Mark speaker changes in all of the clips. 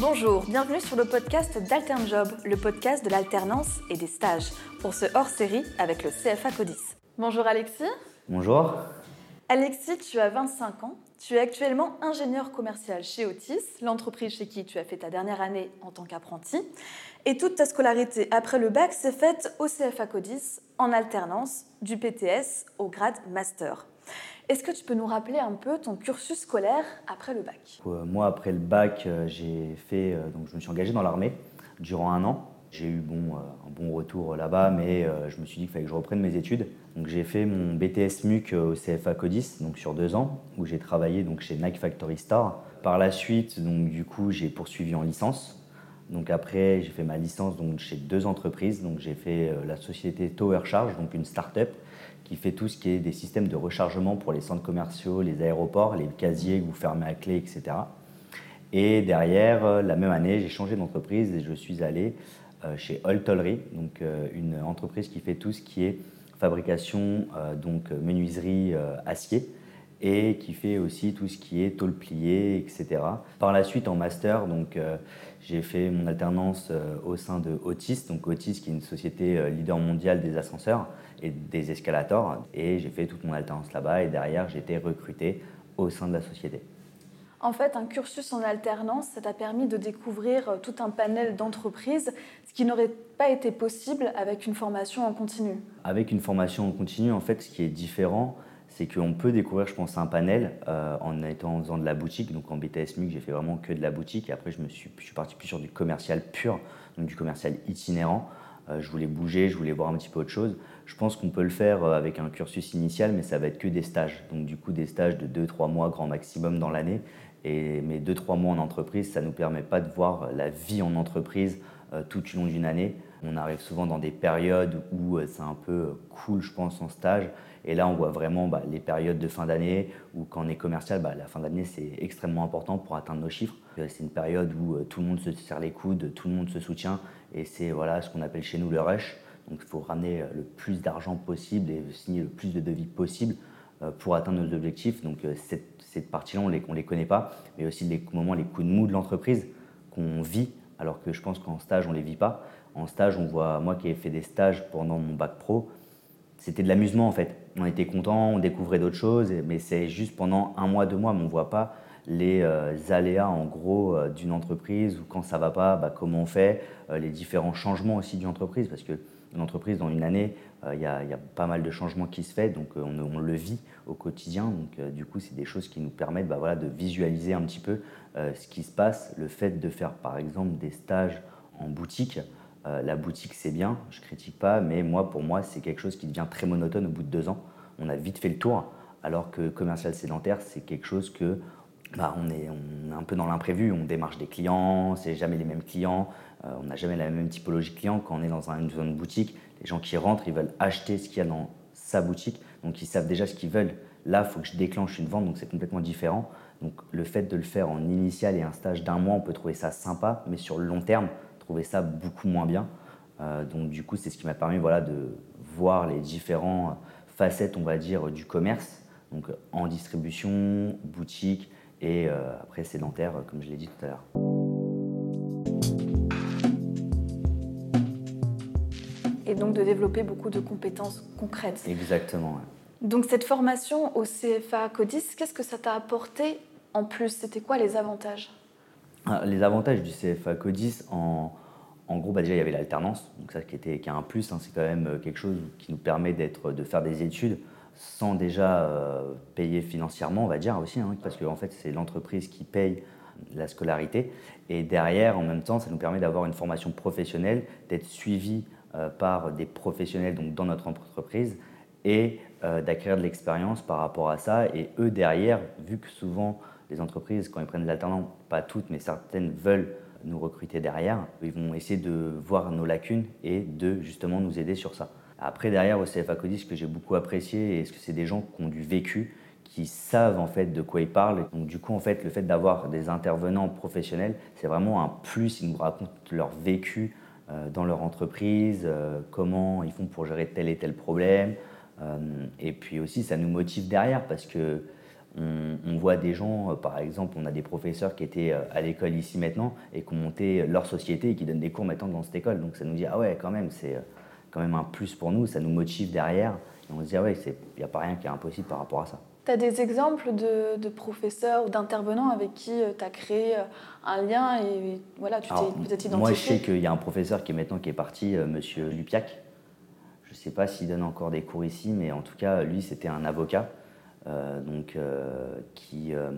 Speaker 1: Bonjour, bienvenue sur le podcast d'Alternjob, le podcast de l'alternance et des stages, pour ce hors-série avec le CFA Codis. Bonjour Alexis.
Speaker 2: Bonjour.
Speaker 1: Alexis, tu as 25 ans, tu es actuellement ingénieur commercial chez Otis, l'entreprise chez qui tu as fait ta dernière année en tant qu'apprenti, et toute ta scolarité après le bac s'est faite au CFA Codis en alternance du PTS au grade master. Est-ce que tu peux nous rappeler un peu ton cursus scolaire après le bac?
Speaker 2: Euh, Moi, après le bac, euh, j'ai fait, euh, donc je me suis engagé dans l'armée durant un an. J'ai eu bon, un bon retour là-bas, mais je me suis dit qu'il fallait que je reprenne mes études. Donc j'ai fait mon BTS MUC au CFA Codis, donc sur deux ans, où j'ai travaillé donc chez Nike Factory Star. Par la suite, donc du coup, j'ai poursuivi en licence. Donc après, j'ai fait ma licence donc chez deux entreprises. Donc j'ai fait la société Tower Charge, donc une start-up qui fait tout ce qui est des systèmes de rechargement pour les centres commerciaux, les aéroports, les casiers que vous fermez à clé, etc. Et derrière, euh, la même année, j'ai changé d'entreprise et je suis allé euh, chez Oltollery, donc euh, une entreprise qui fait tout ce qui est fabrication, donc menuiserie acier et qui fait aussi tout ce qui est tôle plié, etc. Par la suite, en master, donc j'ai fait mon alternance au sein de Otis, donc Otis qui est une société leader mondiale des ascenseurs et des escalators. Et j'ai fait toute mon alternance là-bas et derrière, j'ai été recruté au sein de la société.
Speaker 1: En fait, un cursus en alternance, ça t'a permis de découvrir euh, tout un panel d'entreprises, ce qui n'aurait pas été possible avec une formation en continu.
Speaker 2: Avec une formation en continu, en fait, ce qui est différent, c'est qu'on peut découvrir, je pense, un panel euh, en étant en faisant de la boutique. Donc en BTS MUC, j'ai fait vraiment que de la boutique. Après, je, me suis, parti plus sur du commercial pur, donc du commercial itinérant. Euh, je voulais bouger, je voulais voir un petit peu autre chose. Je pense qu'on peut le faire euh, avec un cursus initial, mais ça va être que des stages. Donc du coup, des stages de 2-3 mois grand maximum dans l'année. Et mes 2-3 mois en entreprise, ça ne nous permet pas de voir la vie en entreprise tout au long d'une année. On arrive souvent dans des périodes où c'est un peu cool, je pense, en stage. Et là, on voit vraiment bah, les périodes de fin d'année où quand on est commercial, bah, la fin d'année, c'est extrêmement important pour atteindre nos chiffres. C'est une période où tout le monde se serre les coudes, tout le monde se soutient et c'est voilà, ce qu'on appelle chez nous le rush. Donc il faut ramener le plus d'argent possible et signer le plus de devis possible euh, pour atteindre nos objectifs. Donc euh, cette, cette partie-là, on ne les, les, connaît pas, mais aussi les moments, les coups de mou de l'entreprise qu'on vit, alors que je pense qu'en stage, on ne les vit pas. En stage, on voit, moi qui ai fait des stages pendant mon bac pro, c'était de l'amusement en fait. On était content, on découvrait d'autres choses, mais c'est juste pendant un mois, deux mois, mais on ne voit pas les euh, aléas en gros euh, d'une entreprise ou quand ça va pas, bah, comment on fait, euh, les différents changements aussi d'une entreprise parce que une entreprise dans une année, il y, a pas mal de changements qui se font, donc on, le vit au quotidien. Donc du coup, c'est des choses qui nous permettent bah, de visualiser un petit peu ce qui se passe. Le fait de faire par exemple des stages en boutique, la boutique c'est bien, je critique pas, mais moi pour moi c'est quelque chose qui devient très monotone au bout de deux ans. On a vite fait le tour, alors que commercial sédentaire c'est quelque chose que bah, on, est, un peu dans l'imprévu, on démarche des clients, c'est jamais les mêmes clients, euh, on n'a jamais la même typologie de clients. Quand on est dans une zone boutique, les gens qui rentrent, ils veulent acheter ce qu'il y a dans sa boutique, donc ils savent déjà ce qu'ils veulent. Là, il faut que je déclenche une vente, donc c'est complètement différent. Donc le fait de le faire en initial et un stage d'un mois, on peut trouver ça sympa, mais sur le long terme, trouver ça beaucoup moins bien. Euh, donc du coup, c'est ce qui m'a permis voilà, de voir les différentes facettes, on va dire, du commerce. Donc en distribution, boutique, et euh, après sédentaire, comme je l'ai dit tout à l'heure.
Speaker 1: Et donc de développer beaucoup de compétences concrètes.
Speaker 2: Exactement.
Speaker 1: Donc cette formation au CFA Codis, qu'est-ce que ça t'a apporté en plus? C'était quoi les avantages?
Speaker 2: Les avantages du CFA Codis, en, gros, bah, déjà il y avait l'alternance, donc ça qui, était, qui est un plus, hein, c'est quand même quelque chose qui nous permet de faire des études sans déjà euh, payer financièrement, on va dire aussi, hein, parce que en fait, c'est l'entreprise qui paye la scolarité. Et derrière, en même temps, ça nous permet d'avoir une formation professionnelle, d'être suivi euh, par des professionnels donc, dans notre entreprise et euh, d'acquérir de l'expérience par rapport à ça. Et eux, derrière, vu que souvent les entreprises, quand ils prennent de l'alternant, pas toutes, mais certaines veulent nous recruter derrière, ils vont essayer de voir nos lacunes et de justement nous aider sur ça. Après, derrière, au CFA Codis, ce que j'ai beaucoup apprécié, est-ce que c'est des gens qui ont du vécu, qui savent en fait de quoi ils parlent. Donc du coup, en fait, le fait d'avoir des intervenants professionnels, c'est vraiment un plus. Ils nous racontent leur vécu euh, dans leur entreprise, euh, comment ils font pour gérer tel et tel problème. Euh, et puis aussi, ça nous motive derrière parce que on, voit des gens, par exemple, on a des professeurs qui étaient à l'école ici maintenant et qui ont monté leur société et qui donnent des cours maintenant dans cette école. Donc ça nous dit, ah ouais, quand même, c'est quand même un plus pour nous, ça nous motive derrière. Et on se dit, ah ouais, il n'y a pas rien qui est impossible par rapport à ça.
Speaker 1: Tu as des exemples de, professeurs ou d'intervenants avec qui tu as créé un lien et voilà, tu t'es peut-être identifié
Speaker 2: Moi, je sais qu'il y a un professeur qui est maintenant qui est parti, Monsieur Lupiac, je ne sais pas s'il donne encore des cours ici, mais en tout cas, lui, c'était un avocat. Euh, donc, euh, qui, euh,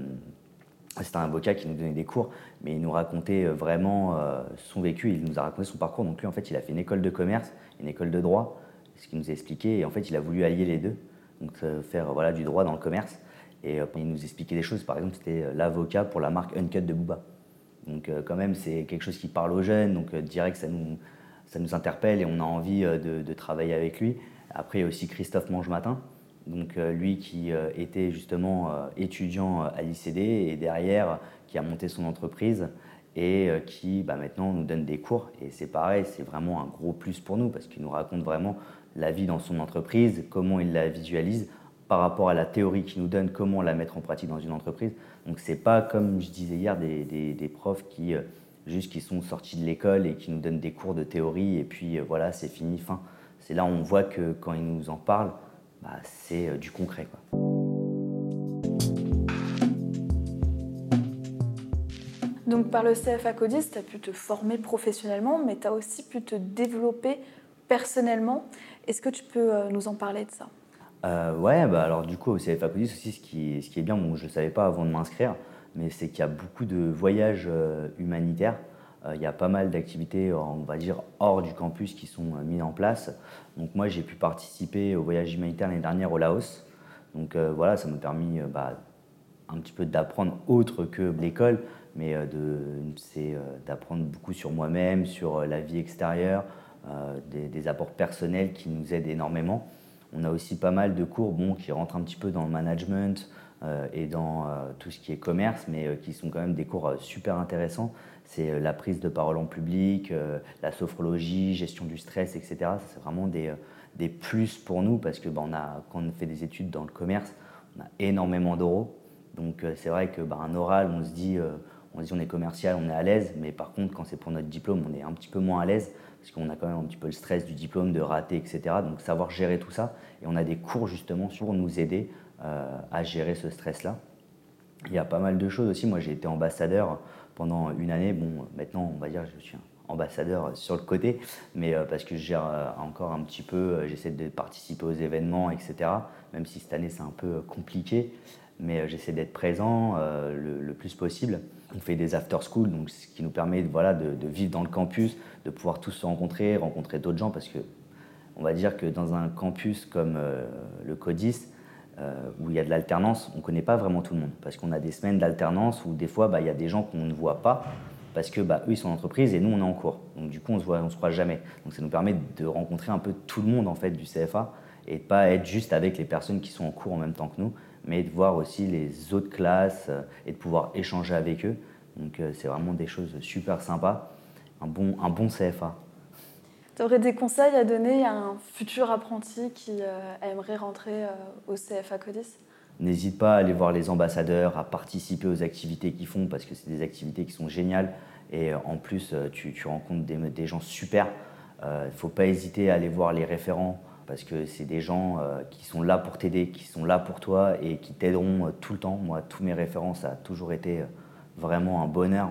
Speaker 2: c'était un avocat qui nous donnait des cours, mais il nous racontait vraiment son vécu, il nous a raconté son parcours. Donc lui, en fait, il a fait une école de commerce, une école de droit, ce qu'il nous a expliqué, et en fait, il a voulu allier les deux, donc faire voilà, du droit dans le commerce. Et il nous expliquait des choses, par exemple, c'était l'avocat pour la marque Uncut de Booba. Donc quand même, c'est quelque chose qui parle aux jeunes, donc direct, ça nous ça nous interpelle et on a envie de, travailler avec lui. Après, il y a aussi Christophe Mangematin, donc euh, lui qui euh, était justement étudiant à l'ICD et derrière qui a monté son entreprise et qui bah, maintenant nous donne des cours. Et c'est pareil, c'est vraiment un gros plus pour nous parce qu'il nous raconte vraiment la vie dans son entreprise, comment il la visualise par rapport à la théorie qu'il nous donne, comment la mettre en pratique dans une entreprise. Donc c'est pas comme je disais hier des, des profs qui juste qui sont sortis de l'école et qui nous donnent des cours de théorie et puis euh, voilà, c'est fini, fin. C'est là où on voit que quand ils nous en parlent, bah, c'est euh, du concret.
Speaker 1: Donc par le CFA Codis, tu as pu te former professionnellement, mais tu as aussi pu te développer personnellement. Est-ce que tu peux euh, nous en parler de ça?
Speaker 2: Euh, Ouais, bah alors du coup au CFA Codis aussi, ce qui, ce qui est bien, bon, je ne savais pas avant de m'inscrire, mais c'est qu'il y a beaucoup de voyages euh, humanitaires. Euh, il y a pas mal d'activités, on va dire, hors du campus qui sont euh, mises en place. Donc moi, j'ai pu participer au voyage humanitaire l'année dernière au Laos. Donc voilà, ça m'a permis bah, un petit peu d'apprendre autre que l'école, mais c'est d'apprendre beaucoup sur moi-même, sur la vie extérieure, des, apports personnels qui nous aident énormément. On a aussi pas mal de cours bon, qui rentrent un petit peu dans le management, euh, et dans euh, tout ce qui est commerce, mais euh, qui sont quand même des cours super intéressants. C'est la prise de parole en public, la sophrologie, gestion du stress, etc. C'est vraiment des, des, plus pour nous parce que bah, on a, quand on fait des études dans le commerce, on a énormément d'euros. Donc c'est vrai que bah, oral, on se dit, on dit on est commercial, on est à l'aise, mais par contre quand c'est pour notre diplôme, on est un petit peu moins à l'aise parce qu'on a quand même un petit peu le stress du diplôme, de rater, etc. Donc savoir gérer tout ça. Et on a des cours justement pour nous aider euh, à gérer ce stress-là. Il y a pas mal de choses aussi. Moi, j'ai été ambassadeur pendant une année. Bon, maintenant, on va dire que je suis ambassadeur sur le côté, mais euh, parce que je gère euh, encore un petit peu, j'essaie de participer aux événements, etc. Même si cette année, c'est un peu compliqué, mais j'essaie d'être présent le, plus possible. On fait des after school, donc ce qui nous permet voilà, de, de, vivre dans le campus, de pouvoir tous se rencontrer, rencontrer d'autres gens, parce que on va dire que dans un campus comme le CODIS, euh, où il y a de l'alternance, on ne connaît pas vraiment tout le monde. Parce qu'on a des semaines d'alternance où des fois, bah, il y a des gens qu'on ne voit pas parce que bah, ils sont en entreprise et nous, on est en cours. Donc du coup, on ne se, on se croise jamais. Donc ça nous permet de rencontrer un peu tout le monde en fait du CFA et de pas être juste avec les personnes qui sont en cours en même temps que nous, mais de voir aussi les autres classes euh, et de pouvoir échanger avec eux. Donc euh, c'est vraiment des choses super sympas. Un bon, un bon CFA.
Speaker 1: Tu aurais des conseils à donner à un futur apprenti qui euh, aimerait rentrer euh, au CFA Codis?
Speaker 2: N'hésite pas à aller voir les ambassadeurs, à participer aux activités qu'ils font parce que c'est des activités qui sont géniales et euh, en plus tu, rencontres des, gens super. Il ne faut pas hésiter à aller voir les référents parce que c'est des gens qui sont là pour t'aider, qui sont là pour toi et qui t'aideront tout le temps. Moi, tous mes référents, ça a toujours été vraiment un bonheur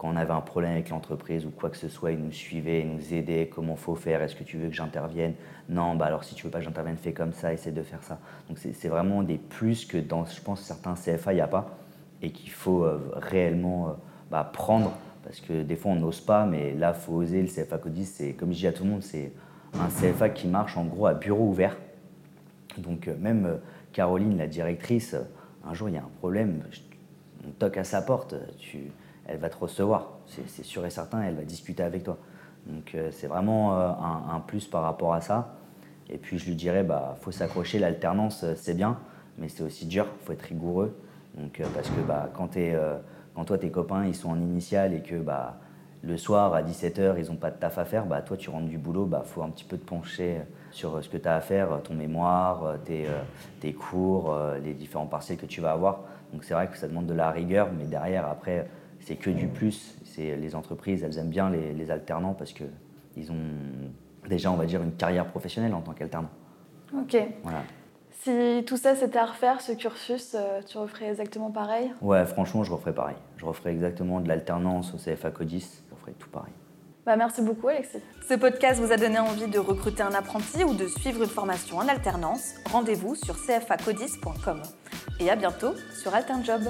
Speaker 2: quand on avait un problème avec l'entreprise ou quoi que ce soit, ils nous suivaient, ils nous aidaient, comment faut faire, est-ce que tu veux que j'intervienne? Non, bah alors si tu veux pas que j'intervienne, fais comme ça, essaie de faire ça. Donc c'est vraiment des plus que dans, je pense, certains CFA, il n'y a pas et qu'il faut euh, réellement euh, bah, prendre parce que des fois on n'ose pas, mais là, il faut oser. Le CFA Codis, c'est comme je dis à tout le monde, c'est un CFA qui marche en gros à bureau ouvert. Donc euh, même Caroline, la directrice, un jour il y a un problème, on toque à sa porte, tu elle va te recevoir. C'est sûr et certain, elle va discuter avec toi. Donc euh, c'est vraiment euh, un, plus par rapport à ça. Et puis je lui dirais, bah faut s'accrocher, l'alternance euh, c'est bien, mais c'est aussi dur, faut être rigoureux. Donc parce que bah, quand, quand toi tes copains ils sont en initiale et que bah le soir à 17h, ils n'ont pas de taf à faire, bah, toi tu rentres du boulot, bah faut un petit peu te pencher sur ce que tu as à faire, ton mémoire, tes, tes cours, les différents partiels que tu vas avoir. Donc c'est vrai que ça demande de la rigueur, mais derrière, après, c'est que du plus. C'est les entreprises, elles aiment bien les, alternants parce qu'ils ont déjà, on va dire, une carrière professionnelle en tant qu'alternant.
Speaker 1: Ok. Voilà. Si tout ça c'était à refaire, ce cursus, euh, tu referais exactement pareil?
Speaker 2: Ouais, franchement, je referais pareil. Je referais exactement de l'alternance au CFA Codis, je referais tout pareil.
Speaker 1: Bah, merci beaucoup Alexis. Ce podcast vous a donné envie de recruter un apprenti ou de suivre une formation en alternance? Rendez-vous sur cfacodis.com. Et à bientôt sur AlternJob.